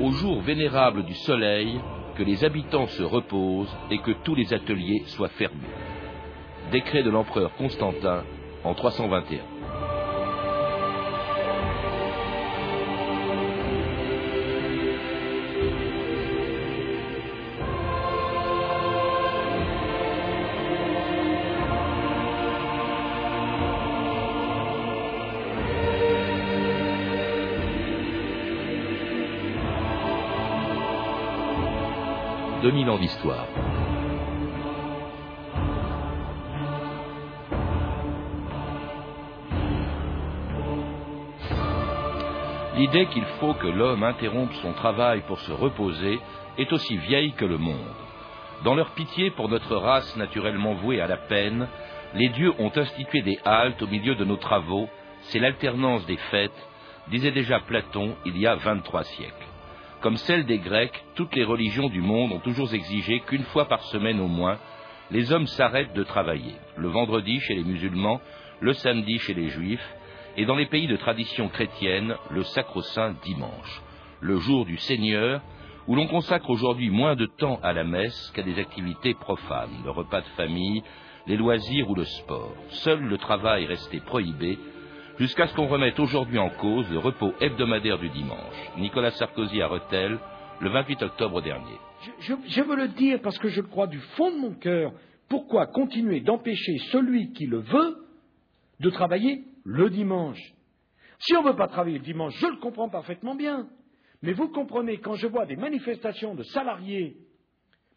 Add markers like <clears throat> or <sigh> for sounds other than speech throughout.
au jour vénérable du soleil, que les habitants se reposent et que tous les ateliers soient fermés. Décret de l'empereur Constantin en 321. L'idée qu'il faut que l'homme interrompe son travail pour se reposer est aussi vieille que le monde. Dans leur pitié pour notre race naturellement vouée à la peine, les dieux ont institué des haltes au milieu de nos travaux, c'est l'alternance des fêtes, disait déjà Platon il y a 23 siècles. Comme celle des Grecs, toutes les religions du monde ont toujours exigé qu'une fois par semaine au moins, les hommes s'arrêtent de travailler, le vendredi chez les musulmans, le samedi chez les juifs, et dans les pays de tradition chrétienne, le sacro-saint dimanche, le jour du Seigneur, où l'on consacre aujourd'hui moins de temps à la messe qu'à des activités profanes, le repas de famille, les loisirs ou le sport. Seul le travail restait prohibé, jusqu'à ce qu'on remette aujourd'hui en cause le repos hebdomadaire du dimanche. Nicolas Sarkozy à Rethel, le 28 octobre dernier. Je, veux le dire parce que je crois du fond de mon cœur. Pourquoi continuer d'empêcher celui qui le veut de travailler le dimanche? Si on ne veut pas travailler le dimanche, je le comprends parfaitement bien. Mais vous comprenez, quand je vois des manifestations de salariés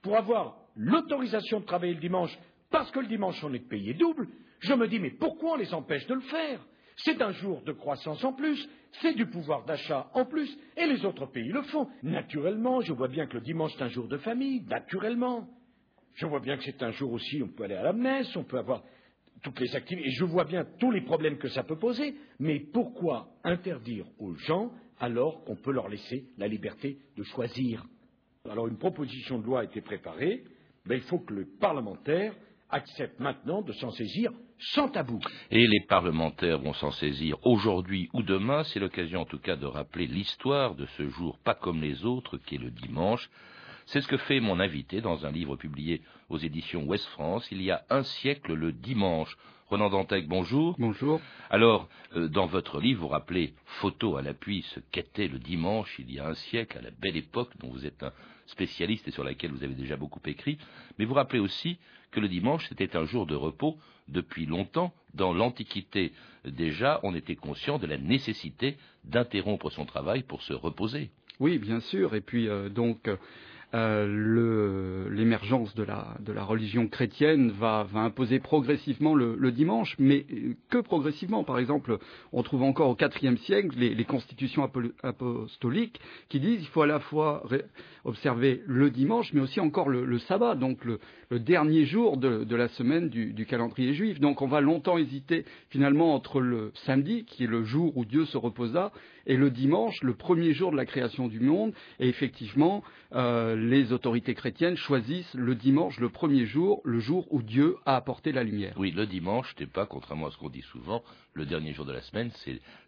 pour avoir l'autorisation de travailler le dimanche, parce que le dimanche on est payé double, je me dis mais pourquoi on les empêche de le faire? C'est un jour de croissance en plus, c'est du pouvoir d'achat en plus, et les autres pays le font. Naturellement, je vois bien que le dimanche est un jour de famille, naturellement. Je vois bien que c'est un jour aussi, on peut aller à la messe, on peut avoir toutes les activités, et je vois bien tous les problèmes que ça peut poser, mais pourquoi interdire aux gens alors qu'on peut leur laisser la liberté de choisir? Alors une proposition de loi a été préparée, mais il faut que le parlementaire accepte maintenant de s'en saisir sans tabou. Et les parlementaires vont s'en saisir aujourd'hui ou demain. C'est l'occasion en tout cas de rappeler l'histoire de ce jour pas comme les autres qui est le dimanche. C'est ce que fait mon invité dans un livre publié aux éditions Ouest France il y a un siècle le dimanche. Dantec, bonjour. Bonjour. Alors, euh, dans votre livre, vous rappelez, photo à l'appui, ce qu'était le dimanche il y a un siècle, à la belle époque dont vous êtes un spécialiste et sur laquelle vous avez déjà beaucoup écrit, mais vous rappelez aussi que le dimanche c'était un jour de repos depuis longtemps. Dans l'Antiquité déjà, on était conscient de la nécessité d'interrompre son travail pour se reposer. Oui, bien sûr. Et puis euh, donc euh, l'émergence de la, de la, religion chrétienne va, va imposer progressivement le, le, dimanche, mais que progressivement. Par exemple, on trouve encore au IVe siècle les, les constitutions apostoliques qui disent qu'il faut à la fois observer le dimanche, mais aussi encore le, le sabbat, donc le, le, dernier jour de, de la semaine du, du, calendrier juif. Donc on va longtemps hésiter finalement entre le samedi, qui est le jour où Dieu se reposa, et le dimanche, le premier jour de la création du monde. Et effectivement, euh, les autorités chrétiennes choisissent le dimanche, le premier jour, le jour où Dieu a apporté la lumière. Oui, le dimanche n'est pas, contrairement à ce qu'on dit souvent, le dernier jour de la semaine,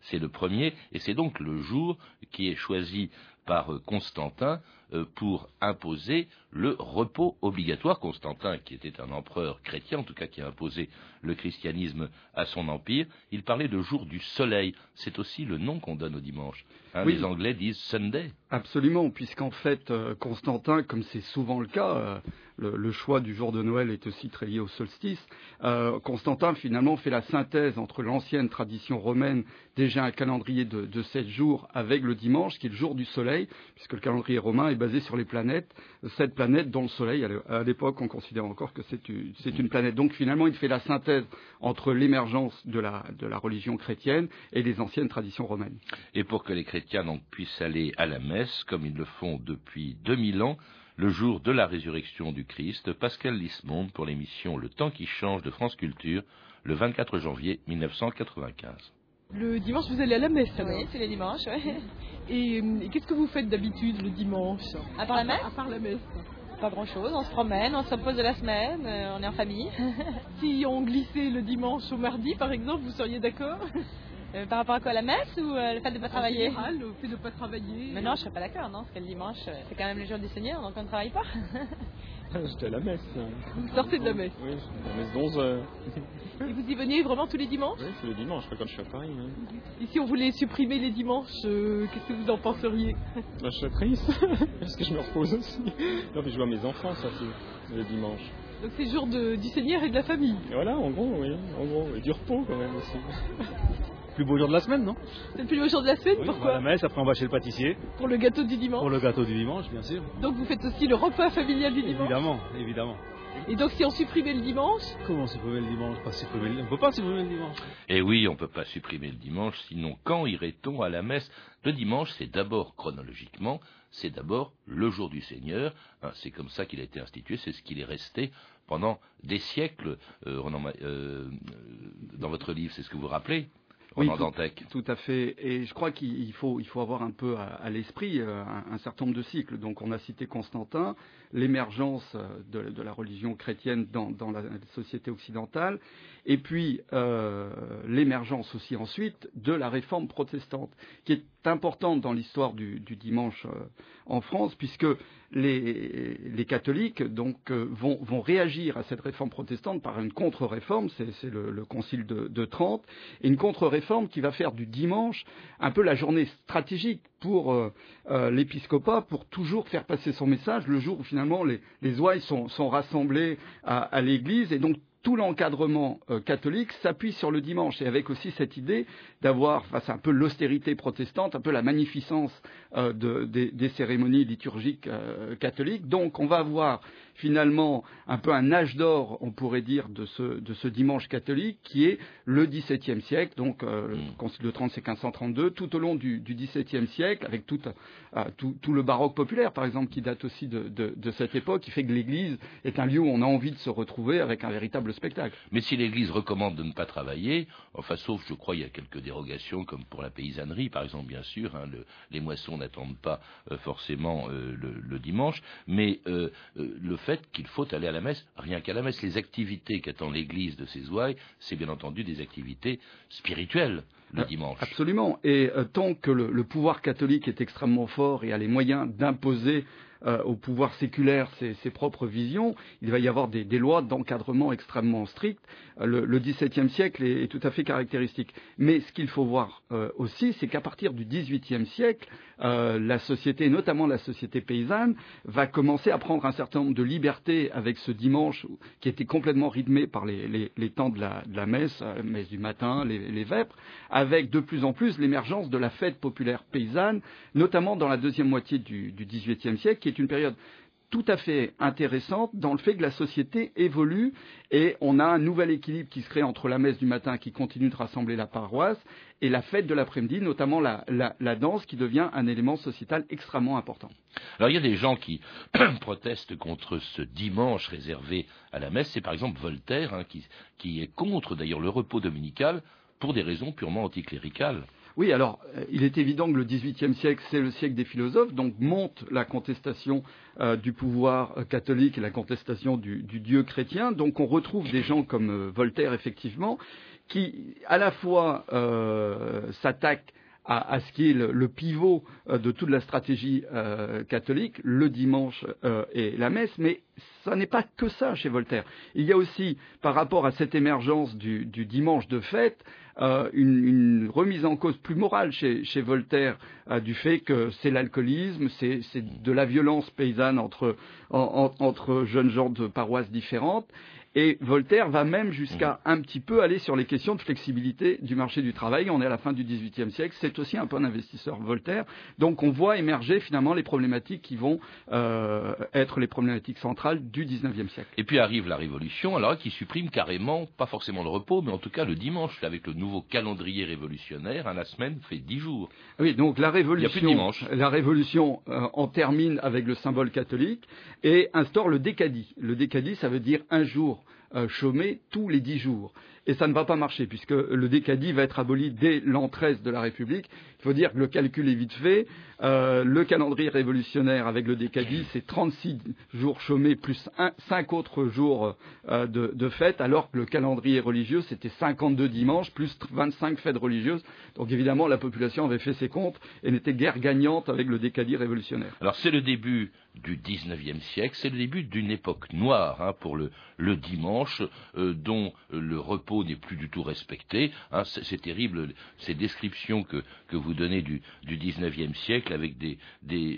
c'est le premier, et c'est donc le jour qui est choisi par euh, Constantin pour imposer le repos obligatoire. Constantin, qui était un empereur chrétien, en tout cas qui a imposé le christianisme à son empire, il parlait de jour du soleil. C'est aussi le nom qu'on donne au dimanche. Hein, les Anglais disent Sunday. Absolument, puisqu'en fait, euh, Constantin, comme c'est souvent le cas, le, choix du jour de Noël est aussi très lié au solstice. Euh, Constantin finalement fait la synthèse entre l'ancienne tradition romaine, déjà un calendrier de, de sept jours, avec le dimanche, qui est le jour du soleil, puisque le calendrier romain est basé sur les planètes, sept planètes dont le soleil, à l'époque on considère encore que c'est une, planète. Donc finalement il fait la synthèse entre l'émergence de la, religion chrétienne et les anciennes traditions romaines. Et pour que les chrétiens puissent aller à la messe, comme ils le font depuis 2000 ans, le jour de la résurrection du Christ, Pascal Lismonde pour l'émission Le temps qui change de France Culture, le 24 janvier 1995. Le dimanche, vous allez à la messe Oui, c'est le dimanche, oui. <laughs> Et, qu'est-ce que vous faites d'habitude le dimanche? À part la messe À part la messe. Pas grand-chose, on se promène, on se repose de la semaine, euh, on est en famille. <laughs> si on glissait le dimanche au mardi, par exemple, vous seriez d'accord? <laughs> Euh, par rapport à quoi La messe ou euh, le fait de ne pas travailler? général, le fait de ne pas travailler. Mais non, je serais pas d'accord, non, parce que le dimanche, euh, c'est quand même le jour du Seigneur, donc on ne travaille pas. J'étais à la messe. <laughs> Vous sortez de la messe. Oui, la messe d'11 heures. Et vous y veniez vraiment tous les dimanches? Oui, c'est le dimanche, quand je suis à Paris. hein. Et si on voulait supprimer les dimanches, euh, qu'est-ce que vous en penseriez? Là, <laughs> je suis triste, <laughs> parce que je me repose aussi. Non, puis je vois mes enfants, ça, c'est le dimanche. Donc c'est le jour de- du Seigneur et de la famille. Et voilà, en gros, oui, en gros. Et du repos, quand même, aussi. Plus beau jour de la semaine, non C'est le plus beau jour de la semaine, Oui, on va à pourquoi la messe, après on va chez le pâtissier Pour le gâteau du dimanche. pour le gâteau du dimanche, bien sûr. Donc vous faites aussi le repas familial du dimanche. Évidemment, évidemment. Et donc si on supprimait le dimanche, Comment supprimer le dimanche? Pas supprimer le... On peut pas supprimer le dimanche. Et oui, on ne peut pas supprimer le dimanche, sinon quand irait-on à la messe? Le dimanche, c'est d'abord, chronologiquement, c'est d'abord le jour du Seigneur. Hein, c'est comme ça qu'il a été institué, c'est ce qu'il est resté pendant des siècles. Euh, euh, euh, dans votre livre, c'est ce que vous rappelez Oui, tout- à fait. Et je crois qu'il faut, il faut avoir un peu à, à l'esprit euh, un, un certain nombre de cycles. Donc on a cité Constantin, l'émergence euh, de, la religion chrétienne dans, la société occidentale, et puis euh, l'émergence aussi ensuite de la réforme protestante, qui est importante dans l'histoire du, dimanche euh, en France, puisque les, catholiques vont, réagir à cette réforme protestante par une contre-réforme, c'est c'est le, le concile de, de Trente, et une contre-réforme qui va faire du dimanche un peu la journée stratégique pour euh, euh, l'épiscopat, pour toujours faire passer son message le jour où finalement les, les ouailles sont, sont rassemblées à, à l'église, et donc tout l'encadrement euh, catholique s'appuie sur le dimanche, et avec aussi cette idée d'avoir, enfin, c'est un peu l'austérité protestante, un peu la magnificence euh, de- des, des cérémonies liturgiques euh, catholiques. Donc on va avoir finalement un peu un âge d'or, on pourrait dire, de ce, de ce dimanche catholique qui est le XVIIe siècle, donc euh, le Mm. Concile de Trente c'est 1532, tout au long du, du XVIIe siècle, avec tout, tout, tout le baroque populaire, par exemple, qui date aussi de, de, de cette époque, qui fait que l'Église est un lieu où on a envie de se retrouver avec un véritable spectacle. Mais si l'Église recommande de ne pas travailler, enfin sauf, je crois, il y a quelques dérogations, comme pour la paysannerie, par exemple, bien sûr, hein, le- les moissons n'attendent pas euh, forcément euh, le, le dimanche, mais euh, le fait qu'il faut aller à la messe, rien qu'à la messe, les activités qu'attend l'Église de ses ouailles, c'est bien entendu des activités spirituelles le Ah, dimanche. Absolument. Et tant que le, le pouvoir catholique est extrêmement fort et a les moyens d'imposer euh, au pouvoir séculaire ses, propres visions, il va y avoir des, lois d'encadrement extrêmement strictes. Euh, le, le XVIIe siècle est, tout à fait caractéristique. Mais ce qu'il faut voir euh, aussi, c'est qu'à partir du XVIIIe siècle, la société, notamment la société paysanne, va commencer à prendre un certain nombre de libertés avec ce dimanche qui était complètement rythmé par les, temps de la, de la messe, messe du matin, les, les vêpres, avec de plus en plus l'émergence de la fête populaire paysanne, notamment dans la deuxième moitié du, du XVIIIe siècle, qui est une période tout à fait intéressante dans le fait que la société évolue et on a un nouvel équilibre qui se crée entre la messe du matin qui continue de rassembler la paroisse et la fête de l'après-midi, notamment la, danse qui devient un élément sociétal extrêmement important. Alors il y a des gens qui <clears throat> protestent contre ce dimanche réservé à la messe, c'est par exemple Voltaire, hein, qui est contre d'ailleurs le repos dominical pour des raisons purement anticléricales. Oui, alors euh, il est évident que le XVIIIe siècle, c'est le siècle des philosophes, donc monte la contestation euh, du pouvoir euh, catholique et la contestation du, Dieu chrétien. Donc on retrouve des gens comme Voltaire, effectivement, qui à la fois s'attaquent à, à ce qui est le, le pivot euh, de toute la stratégie euh, catholique, le dimanche euh, et la messe, mais ça n'est pas que ça chez Voltaire. Il y a aussi, par rapport à cette émergence du, du dimanche de fête, euh, une, une remise en cause plus morale chez, chez Voltaire euh, du fait que c'est l'alcoolisme, c'est de la violence paysanne entre, en- en- entre jeunes gens de paroisses différentes. Et Voltaire va même jusqu'à un petit peu aller sur les questions de flexibilité du marché du travail. On est à la fin du XVIIIe siècle. C'est aussi un peu un investisseur Voltaire. Donc on voit émerger finalement les problématiques qui vont euh, être les problématiques centrales du XIXe siècle. Et puis arrive la Révolution, alors qui supprime carrément, pas forcément le repos, mais en tout cas le dimanche, avec le nouveau calendrier révolutionnaire, hein, la semaine fait dix jours. Oui, donc la Il y a plus de révolution, dimanche. la révolution euh, en termine avec le symbole catholique et instaure le décadie. Le décadie, ça veut dire un jour chômer tous les dix jours. Et ça ne va pas marcher, puisque le décadi va être aboli dès l'an 13 de la République. Il faut dire que le calcul est vite fait. Euh, le calendrier révolutionnaire avec le décadi, c'est 36 jours chômés plus un, 5 autres jours euh, de, de fêtes, alors que le calendrier religieux, c'était 52 dimanches plus 25 fêtes religieuses. Donc évidemment, la population avait fait ses comptes et n'était guère gagnante avec le décadi révolutionnaire. Alors c'est le début du XIXe siècle, c'est le début d'une époque noire hein, pour le, le dimanche, euh, dont le repos n'est plus du tout respecté. Hein, c'est terrible ces descriptions que, vous donnez du, du XIXe siècle avec des,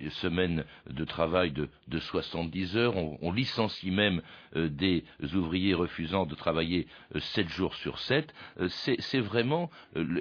semaines de travail de, de 70 heures. On, licencie même euh, des ouvriers refusant de travailler euh, 7 jours sur 7. Euh, c'est vraiment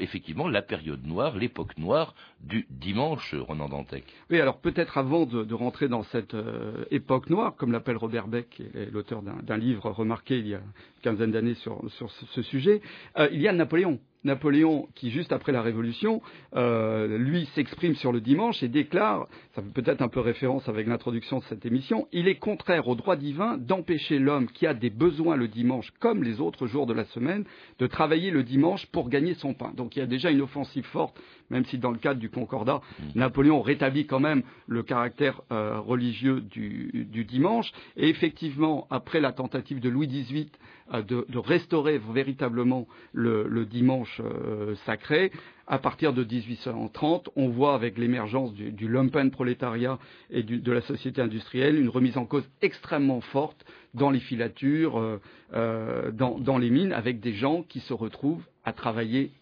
effectivement la période noire, l'époque noire du dimanche, Ronan Dantec. Oui, alors peut-être avant de, rentrer dans cette euh, époque noire, comme l'appelle Robert Beck, l'auteur d'un livre remarqué il y a une quinzaine d'années sur, sur, ce sujet, euh, il y a Napoléon. Napoléon, qui juste après la Révolution, euh, lui s'exprime sur le dimanche et déclare, ça fait peut-être un peu référence avec l'introduction de cette émission, il est contraire au droit divin d'empêcher l'homme qui a des besoins le dimanche, comme les autres jours de la semaine, de travailler le dimanche pour gagner son pain. Donc il y a déjà une offensive forte, même si dans le cadre du Concordat, mmh. Napoléon rétablit quand même le caractère euh, religieux du, du, dimanche. Et effectivement, après la tentative de Louis XVIII de, restaurer véritablement le, dimanche euh, sacré, à partir de 1830, on voit avec l'émergence du, du lumpen prolétariat et de la société industrielle une remise en cause extrêmement forte dans les filatures, euh, euh, dans, les mines, avec des gens qui se retrouvent à travailler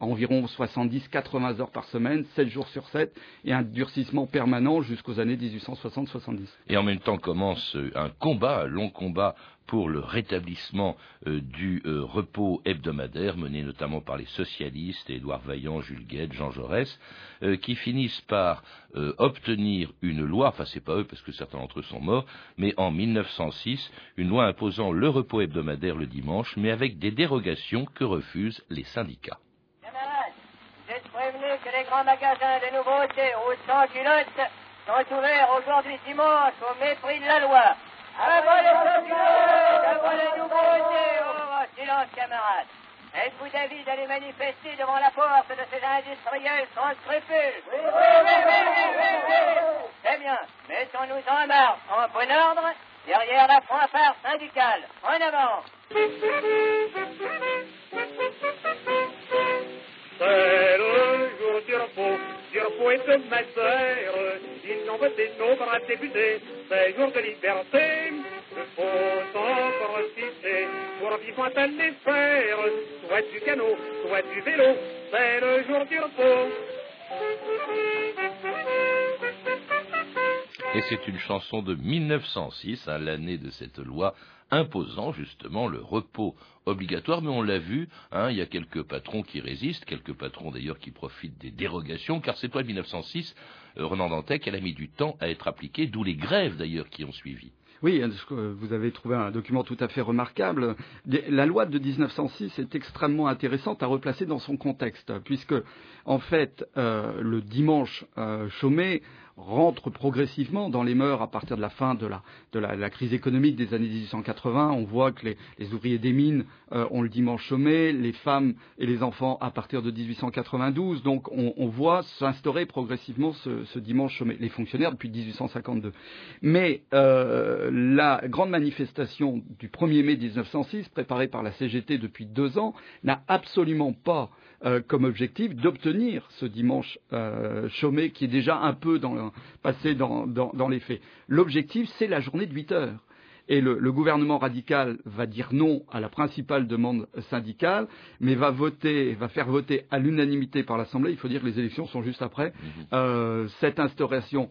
environ 70-80 heures par semaine, 7 jours sur 7, et un durcissement permanent jusqu'aux années 1860-70. Et en même temps commence un combat, un long combat pour le rétablissement euh, du euh, repos hebdomadaire mené notamment par les socialistes, Édouard Vaillant, Jules Gued, Jean Jaurès, euh, qui finissent par euh, obtenir une loi, enfin c'est pas eux parce que certains d'entre eux sont morts, mais en 1906, une loi imposant le repos hebdomadaire le dimanche, mais avec des dérogations que refusent les syndicats. Camarades, j'ai prévenu que les grands magasins de nouveautés aux 100 culottes sont ouverts aujourd'hui dimanche au mépris de la loi. Avant les sans-culottes, avant les nouveautés, oh, silence camarades. Êtes-vous d'avis d'aller manifester devant la porte de ces industriels sans scrupules? Oui, oui, oui, oui, oui, oui. Très bien. Mettons-nous en marche, en bon ordre, derrière la fanfare syndicale. En avant. De ma sœur. Ils ont voté nos braves députés, c'est jour de liberté. Il faut en profiter pour vivre à les faire, soit du canot, soit du vélo, c'est le jour du repos. Et c'est une chanson de 1906, à l'année de cette loi imposant justement le repos obligatoire, mais on l'a vu, hein, il y a quelques patrons qui résistent, quelques patrons d'ailleurs qui profitent des dérogations, car cette loi de 1906, euh, Renan Dantec, elle a mis du temps à être appliquée, d'où les grèves d'ailleurs qui ont suivi. Oui, vous avez trouvé un document tout à fait remarquable. La loi de 1906 est extrêmement intéressante à replacer dans son contexte, puisque, en fait, euh, le dimanche euh, chômé rentre progressivement dans les mœurs à partir de la fin de la, crise économique des années 1880. On voit que les, ouvriers des mines euh, ont le dimanche chômé, les femmes et les enfants à partir de 1892. Donc on, voit s'instaurer progressivement ce, ce, dimanche chômé. Les fonctionnaires depuis 1852. Mais euh, la grande manifestation du 1er mai 1906, préparée par la CGT depuis deux ans, n'a absolument pas euh, comme objectif d'obtenir ce dimanche euh, chômé qui est déjà un peu dans, passé dans, dans, dans les faits. L'objectif, c'est la journée de 8 heures. Et le, le, gouvernement radical va dire non à la principale demande syndicale, mais va voter, va faire voter à l'unanimité par l'Assemblée. Il faut dire que les élections sont juste après mmh. euh, cette instauration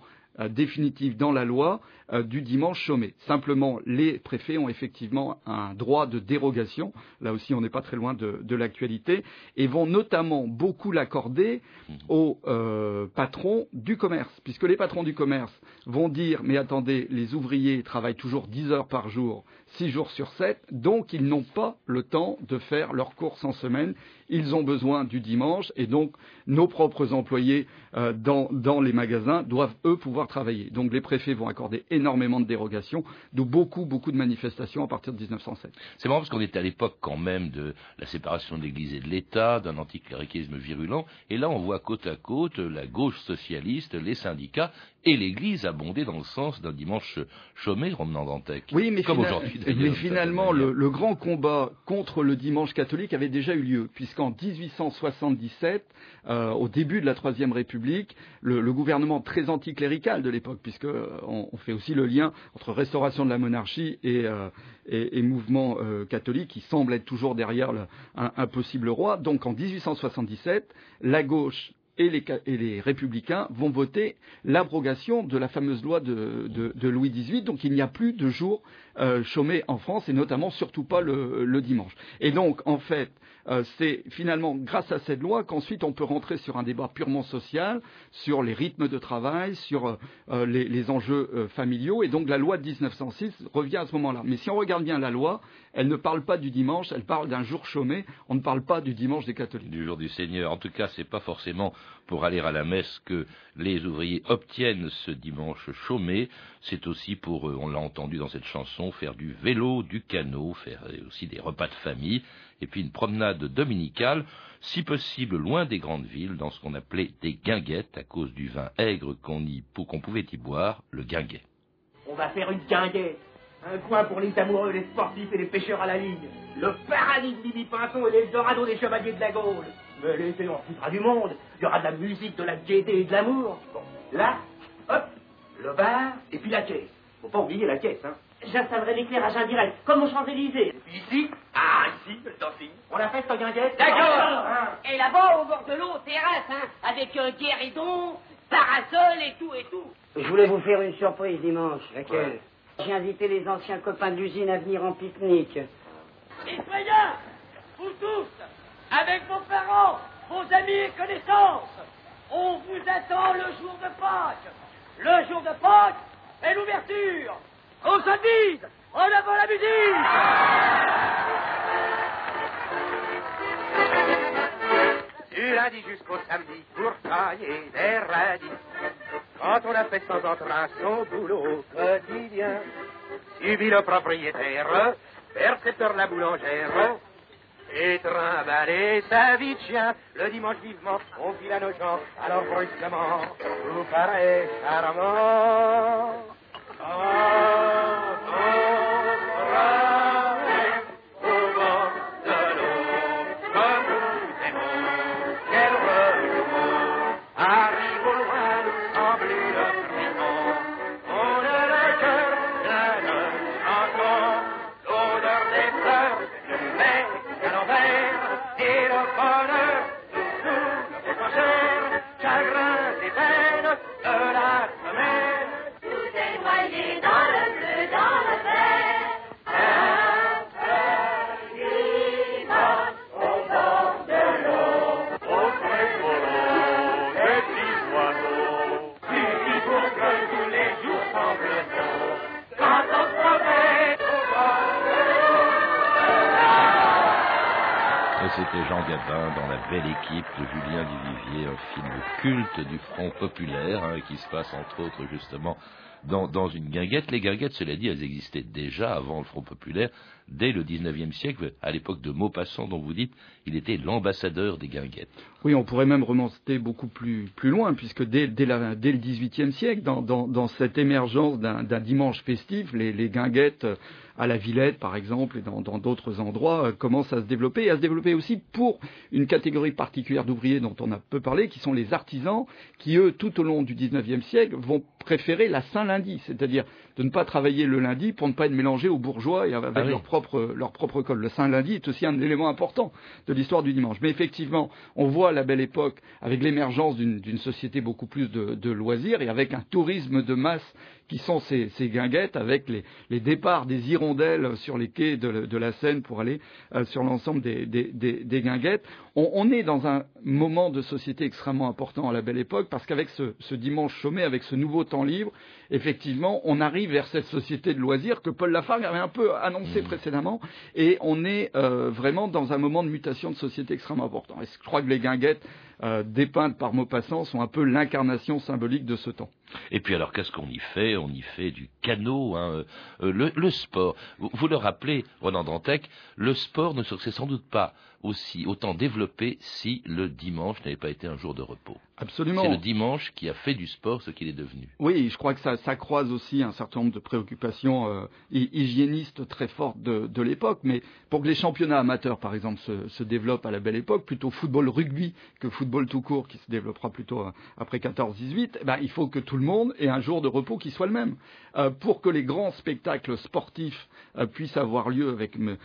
définitive dans la loi euh, du dimanche chômé. Simplement, les préfets ont effectivement un droit de dérogation, là aussi on n'est pas très loin de, de l'actualité, et vont notamment beaucoup l'accorder aux euh, patrons du commerce, puisque les patrons du commerce vont dire mais attendez, les ouvriers travaillent toujours 10 heures par jour, 6 jours sur 7, donc ils n'ont pas le temps de faire leurs courses en semaine. Ils ont besoin du dimanche et donc nos propres employés euh, dans, dans, les magasins doivent, eux, pouvoir travailler. Donc les préfets vont accorder énormément de dérogations, d'où beaucoup, beaucoup de manifestations à partir de 1907. C'est marrant parce qu'on est à l'époque quand même de la séparation de l'Église et de l'État, d'un anticléricalisme virulent, et là on voit côte à côte la gauche socialiste, les syndicats et l'Église abonder dans le sens d'un dimanche chômé, Romain Dantec. Oui, mais, Comme fina mais finalement, le, le, grand combat contre le dimanche catholique avait déjà eu lieu, puisqu'en 1877, euh, au début de la Troisième République, le, le gouvernement très anticlérical de l'époque, puisque euh, on, on, fait aussi le lien entre restauration de la monarchie et, euh, et, et mouvement euh, catholique, qui semble être toujours derrière le, un, un possible roi. Donc en 1877, la gauche et les, républicains vont voter l'abrogation de la fameuse loi de, de, de Louis XVIII. Donc il n'y a plus de jours euh, en France et notamment surtout pas le, dimanche. Et donc en fait, euh, c'est finalement grâce à cette loi qu'ensuite on peut rentrer sur un débat purement social, sur les rythmes de travail, sur euh, les, les, enjeux euh, familiaux. Et donc la loi de 1906 revient à ce moment-là. Mais si on regarde bien la loi, elle ne parle pas du dimanche, elle parle d'un jour chômé. On ne parle pas du dimanche des catholiques. Du jour du Seigneur. En tout cas, c'est pas forcément pour aller à la messe que les ouvriers obtiennent ce dimanche chômé. C'est aussi pour, on l'a entendu dans cette chanson, faire du vélo, du canot, faire aussi des repas de famille et puis une promenade dominicale, si possible loin des grandes villes, dans ce qu'on appelait des guinguettes, à cause du vin aigre qu'on qu pouvait y boire, le guinguet. On va faire une guinguette, un coin pour les amoureux, les sportifs et les pêcheurs à la ligne, le paradis de Bibi Pinson et l'Eldorado des chevaliers de la Gaule. Mais l'été, on foutra du monde, il y aura de la musique, de la gaieté et de l'amour. Bon, là, hop, le bar et puis la caisse. Faut pas oublier la caisse, hein. J'installerai l'éclairage indirect, comme aux Champs-Élysées. Ici Ah, ici, le dancing. On la fait, cette guinguette D'accord Et là-bas, au bord de l'eau, terrasse, hein, avec euh, guéridon, parasol et tout et tout. Je voulais vous faire une surprise dimanche. Laquelle ouais. J'ai invité les anciens copains de l'usine à venir en pique-nique. Citoyens, vous tous, avec vos parents, vos amis et connaissances, on vous attend le jour de Pâques. Le jour de Pâques est l'ouverture on se vise En avant la musique Du lundi jusqu'au samedi, pour travailler des radis. Quand on a fait sans entrain son boulot quotidien, subit le propriétaire, percepteur la boulangère, et trimballer sa vie de chien. Le dimanche vivement, on file à nos gens, alors brusquement, vous paraît charmant. C'était De Julien Duvivier, un film culte du Front Populaire, hein, qui se passe entre autres justement dans, dans, une guinguette. Les guinguettes, cela dit, elles existaient déjà avant le Front Populaire, dès le XIXe siècle, à l'époque de Maupassant, dont vous dites, il était l'ambassadeur des guinguettes. Oui, on pourrait même remonter beaucoup plus, loin, puisque dès, dès, la, dès le XVIIIe siècle, dans, cette émergence d'un dimanche festif, les, les guinguettes à la Villette, par exemple, et dans d'autres endroits, euh, commencent à se développer, et à se développer aussi pour une catégorie particulière d'ouvriers dont on a peu parlé, qui sont les artisans, qui, eux, tout au long du XIXe siècle, vont préférer la Saint-Lundi, c'est-à-dire de ne pas travailler le lundi pour ne pas être mélangé aux bourgeois et avec ah oui. leur, propre, leur propre. Le Saint-Lundi est aussi un élément important de l'histoire du dimanche. Mais effectivement, on voit la belle époque avec l'émergence d'une société beaucoup plus de, de loisirs et avec un tourisme de masse qui sont ces, ces guinguettes avec les, les départs des Hirondelles rondelles sur les quais de, la Seine pour aller euh, sur l'ensemble des, guinguettes. On, est dans un moment de société extrêmement important à la belle époque parce qu'avec ce, dimanche chômé, avec ce nouveau temps libre, effectivement, on arrive vers cette société de loisirs que Paul Lafargue avait un peu annoncé mmh. précédemment et on est euh, vraiment dans un moment de mutation de société extrêmement important. Et je crois que les guinguettes euh, dépeintes par Maupassant sont un peu l'incarnation symbolique de ce temps. Et puis alors qu'est-ce qu'on y fait? On y fait du canot, hein, euh, le, sport. Vous, le rappelez, Ronan Dantec, le sport ne serait sans doute pas aussi autant développé si le dimanche n'avait pas été un jour de repos. Absolument. C'est le dimanche qui a fait du sport ce qu'il est devenu. Oui, je crois que ça, croise aussi un certain nombre de préoccupations euh, hygiénistes très fortes de, l'époque. Mais pour que les championnats amateurs, par exemple, se, développent à la belle époque, plutôt football rugby que football tout court, qui se développera plutôt euh, après 14-18, eh ben, il faut que tout le monde ait un jour de repos qui soit le même. Euh, pour que les grands spectacles sportifs puissent avoir lieu avec une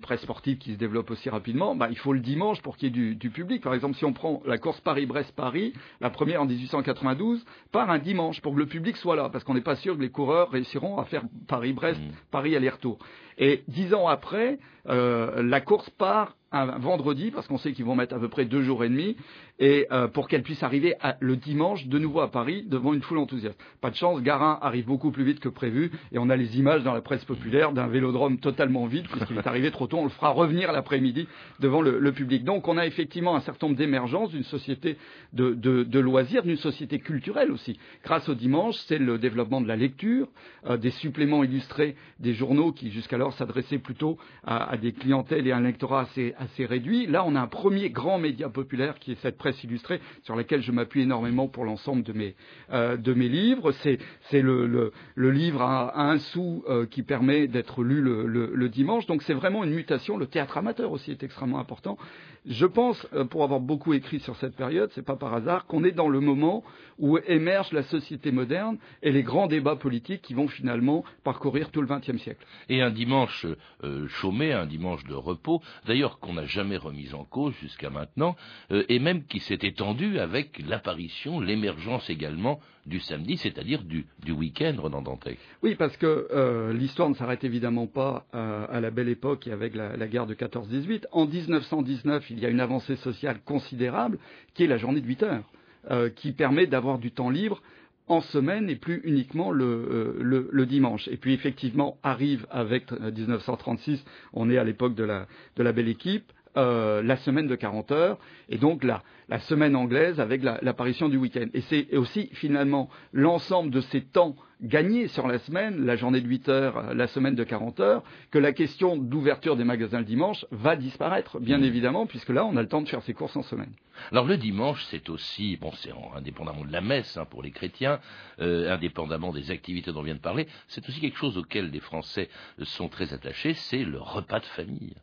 presse sportive qui se développe aussi rapidement, ben, il faut le dimanche pour qu'il y ait du, du public. Par exemple, si on prend la course Paris-Brest Paris, la première en 1892, par un dimanche pour que le public soit là, parce qu'on n'est pas sûr que les coureurs réussiront à faire Paris-Brest, mmh. Paris aller-retour. Et dix ans après, euh, la course part un vendredi, parce qu'on sait qu'ils vont mettre à peu près deux jours et demi, et euh, pour qu'elle puisse arriver le dimanche de nouveau à Paris devant une foule enthousiaste. Pas de chance, Garin arrive beaucoup plus vite que prévu, et on a les images dans la presse populaire d'un vélodrome totalement vide, puisqu'il est arrivé trop tôt, on le fera revenir l'après-midi devant le, public. Donc on a effectivement un certain nombre d'émergences d'une société de, loisirs, d'une société culturelle aussi. Grâce au dimanche, c'est le développement de la lecture, euh, des suppléments illustrés des journaux qui jusqu'alors s'adressaient plutôt à, des clientèles et à un lectorat assez, assez réduit. Là, on a un premier grand média populaire qui est cette presse illustrée sur laquelle je m'appuie énormément pour l'ensemble de mes, euh, de mes livres. C'est, le, le, le, livre à, un sou euh, qui permet d'être lu le, le, dimanche. Donc c'est vraiment une mutation. Le théâtre amateur aussi est extrêmement important. Je pense, euh, pour avoir beaucoup écrit sur cette période, c'est pas par hasard, qu'on est dans le moment où émerge la société moderne et les grands débats politiques qui vont finalement parcourir tout le XXe siècle. Et un dimanche euh, chômé, un dimanche de repos, d'ailleurs qu'on n'a jamais remis en cause jusqu'à maintenant, euh, et même qui s'est étendu avec l'apparition, l'émergence également du samedi, c'est-à-dire du, week-end, Renan Dantec. Oui, parce que euh, l'histoire ne s'arrête évidemment pas à la belle époque et avec la, guerre de 14-18. En 1919, il y a une avancée sociale considérable qui est la journée de 8 heures. Euh, qui permet d'avoir du temps libre en semaine et plus uniquement le, euh, dimanche. Et puis effectivement arrive avec 1936, euh, on est à l'époque de la, de la belle équipe, la semaine de 40 heures et donc la, la semaine anglaise avec l'apparition du week-end. Et c'est aussi finalement l'ensemble de ces temps gagnés sur la semaine, la journée de 8 heures, la semaine de 40 heures, que la question d'ouverture des magasins le dimanche va disparaître, bien mmh. évidemment, puisque là, on a le temps de faire ses courses en semaine. Alors le dimanche, c'est aussi, bon, c'est indépendamment de la messe hein, pour les chrétiens, euh, indépendamment des activités dont on vient de parler, c'est aussi quelque chose auquel les Français sont très attachés, c'est le repas de famille.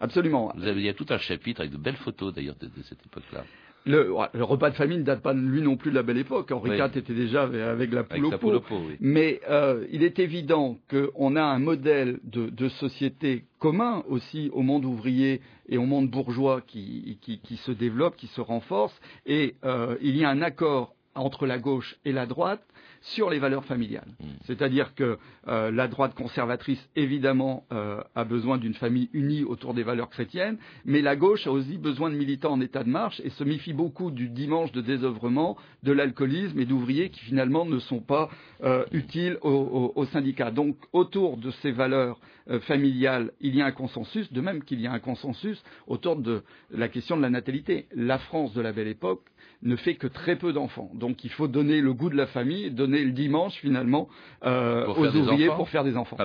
Absolument. Vous avez, il y a tout un chapitre avec de belles photos d'ailleurs de, cette époque-là. Le, repas de famille ne date pas lui non plus de la belle époque. Henri IV était déjà avec la poule au pot. Mais euh, il est évident qu'on a un modèle de, société commun aussi au monde ouvrier et au monde bourgeois qui, se développe, qui se renforce. Et euh, il y a un accord entre la gauche et la droite sur les valeurs familiales. Hmm. C'est-à-dire que euh, la droite conservatrice, évidemment, euh, a besoin d'une famille unie autour des valeurs chrétiennes, mais la gauche a aussi besoin de militants en état de marche et se méfie beaucoup du dimanche de désœuvrement, de l'alcoolisme et d'ouvriers qui finalement ne sont pas euh, utiles aux, syndicats. Donc autour de ces valeurs familiales, il y a un consensus, de même qu'il y a un consensus autour de la question de la natalité. La France de la belle époque ne fait que très peu d'enfants. Donc il faut donner le goût de la famille, donner le dimanche finalement euh, aux ouvriers pour faire des enfants.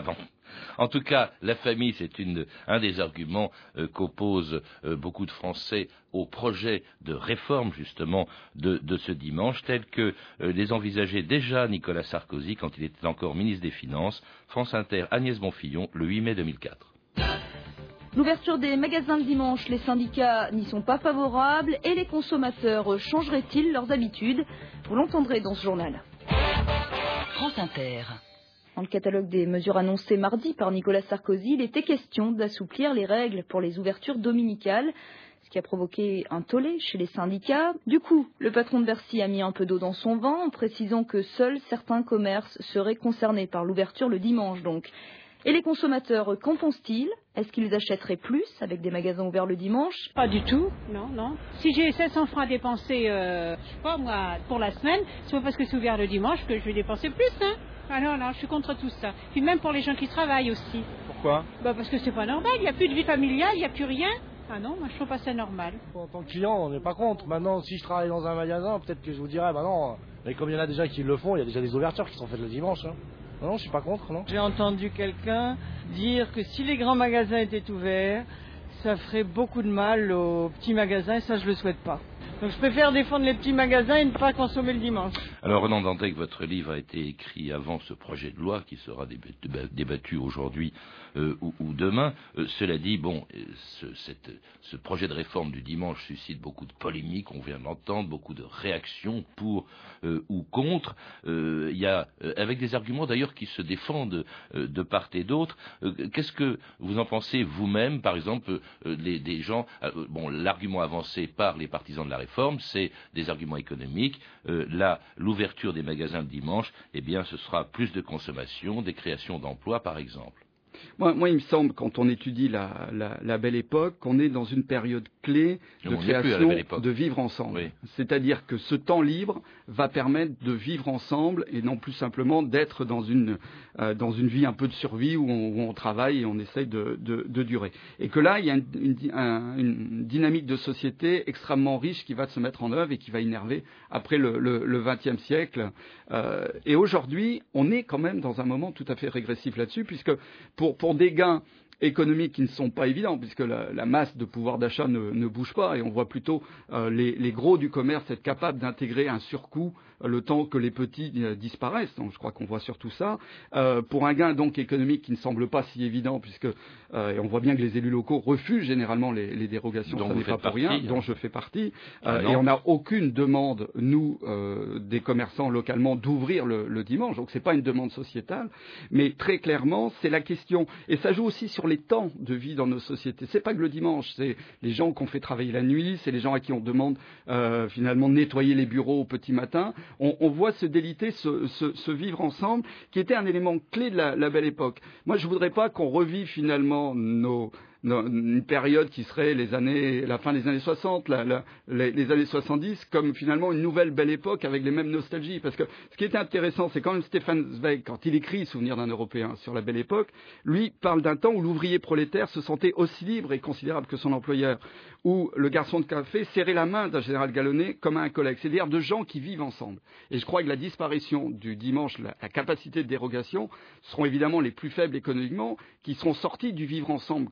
En tout cas, la famille, c'est un des arguments euh, qu'opposent euh, beaucoup de Français au projet de réforme justement de, ce dimanche, tel que les envisageait déjà Nicolas Sarkozy quand il était encore ministre des Finances. France Inter, Agnès Bonfillon, le 8 mai 2004. L'ouverture des magasins le dimanche, les syndicats n'y sont pas favorables et les consommateurs changeraient-ils leurs habitudes? Vous l'entendrez dans ce journal. France Inter. Dans le catalogue des mesures annoncées mardi par Nicolas Sarkozy, il était question d'assouplir les règles pour les ouvertures dominicales, ce qui a provoqué un tollé chez les syndicats. Du coup, le patron de Bercy a mis un peu d'eau dans son vin en précisant que seuls certains commerces seraient concernés par l'ouverture le dimanche donc. Et les consommateurs, qu'en pensent-ils? Est-ce qu'ils achèteraient plus avec des magasins ouverts le dimanche? Pas du tout, non, non. Si j'ai 700 francs à dépenser, euh, je sais pas moi, pour la semaine, c'est pas parce que c'est ouvert le dimanche que je vais dépenser plus, hein. Ah non, non, je suis contre tout ça. Puis même pour les gens qui travaillent aussi. Pourquoi? Bah parce que c'est pas normal, il n'y a plus de vie familiale, il n'y a plus rien. Ah non, moi je trouve pas ça normal. En tant que client, on n'est pas contre. Maintenant, si je travaille dans un magasin, peut-être que je vous dirais, bah non, mais comme il y en a déjà qui le font, il y a déjà des ouvertures qui sont faites le dimanche. Hein. Non, je suis pas contre, non. J'ai entendu quelqu'un dire que si les grands magasins étaient ouverts, ça ferait beaucoup de mal aux petits magasins et ça je le souhaite pas. Donc je préfère défendre les petits magasins et ne pas consommer le dimanche. Alors Renan Dantec, votre livre a été écrit avant ce projet de loi qui sera débattu aujourd'hui euh, ou, demain. Euh, cela dit, bon, euh, ce, projet de réforme du dimanche suscite beaucoup de polémiques, on vient d'entendre, beaucoup de réactions pour ou contre. Y a, avec des arguments d'ailleurs qui se défendent de part et d'autre. Qu'est-ce que vous en pensez vous-même, par exemple, les, des gens, bon, l'argument avancé par les partisans de la c'est des arguments économiques. là, l'ouverture des magasins le dimanche, eh bien, ce sera plus de consommation, des créations d'emplois, par exemple. Moi, moi, il me semble, quand on étudie la, la, la belle époque, qu'on est dans une période clé de on création de vivre ensemble. Oui. C'est-à-dire que ce temps libre va permettre de vivre ensemble et non plus simplement d'être dans une, euh, dans une vie un peu de survie où on, où on travaille et on essaye de, de, de, durer. Et que là, il y a une, une, un, une, dynamique de société extrêmement riche qui va se mettre en œuvre et qui va énerver après le, 20e siècle. Euh, et aujourd'hui, on est quand même dans un moment tout à fait régressif là-dessus, puisque pour, pour des gains économiques qui ne sont pas évidents, puisque la, masse de pouvoir d'achat ne, bouge pas, et on voit plutôt euh, les, les, gros du commerce être capables d'intégrer un surcoût le temps que les petits euh, disparaissent. Donc je crois qu'on voit surtout ça. Euh, pour un gain donc économique qui ne semble pas si évident, puisque euh, et on voit bien que les élus locaux refusent généralement les, les dérogations, dont ça n'est pas pour rien, hein. dont je fais partie, ah et on n'a aucune demande, nous, des commerçants localement, d'ouvrir le, le dimanche. Donc c'est pas une demande sociétale, mais très clairement, c'est la question, et ça joue aussi sur les temps de vie dans nos sociétés. C'est pas que le dimanche, c'est les gens qu'on fait travailler la nuit, c'est les gens à qui on demande euh, finalement de nettoyer les bureaux au petit matin. On, voit se déliter, se, vivre ensemble, qui était un élément clé de la, belle époque. Moi, je voudrais pas qu'on revive finalement nos une période qui serait les années, la fin des années 60, la, la, les, années 70, comme finalement une nouvelle belle époque avec les mêmes nostalgies. Parce que ce qui était intéressant, c'est quand même Stéphane Zweig, quand il écrit Souvenir d'un Européen sur la belle époque, lui parle d'un temps où l'ouvrier prolétaire se sentait aussi libre et considérable que son employeur, où le garçon de café serrait la main d'un général galonné comme à un collègue. C'est-à-dire de gens qui vivent ensemble. Et je crois que la disparition du dimanche, la, la capacité de dérogation, seront évidemment les plus faibles économiquement, qui seront sortis du vivre ensemble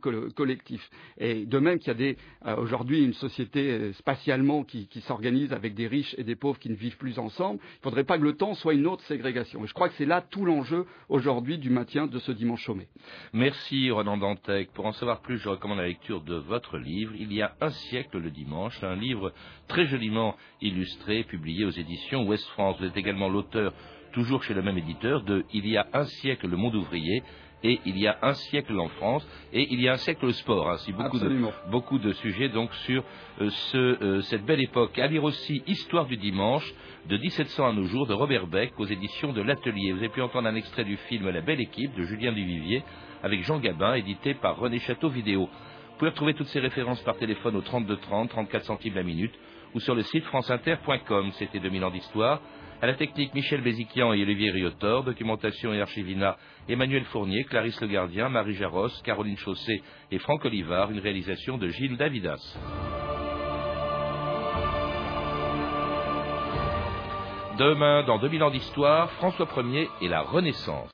Et de même qu'il y a des, euh, aujourd'hui une société euh, spatialement qui, s'organise avec des riches et des pauvres qui ne vivent plus ensemble, il ne faudrait pas que le temps soit une autre ségrégation. Et je crois que c'est là tout l'enjeu aujourd'hui du maintien de ce dimanche chômé. Merci Renan Dantec. Pour en savoir plus, je recommande la lecture de votre livre, Il y a un siècle le dimanche, un livre très joliment illustré, publié aux éditions Ouest France. Vous êtes également l'auteur toujours chez le même éditeur, de Il y a un siècle le monde ouvrier, et il y a un siècle en France, et il y a un siècle le sport. Ainsi, beaucoup, de, beaucoup de sujets donc sur euh, ce, euh, cette belle époque. À lire aussi Histoire du dimanche, de 1700 à nos jours, de Robert Beck, aux éditions de l'Atelier. Vous avez pu entendre un extrait du film La belle équipe, de Julien Duvivier, avec Jean Gabin, édité par René Château Vidéo. Vous pouvez retrouver toutes ces références par téléphone au 32 30, 34 centimes la minute, ou sur le site franceinter.com. C'était 2000 ans d'histoire. À la technique, Michel Béziquian et Olivier Riotor. Documentation et archivina, Emmanuel Fournier, Clarisse Le Gardien, Marie Jaros, Caroline Chausset et Franck Olivard. Une réalisation de Gilles Davidas. Demain, dans 2000 ans d'histoire, François Ier et la Renaissance.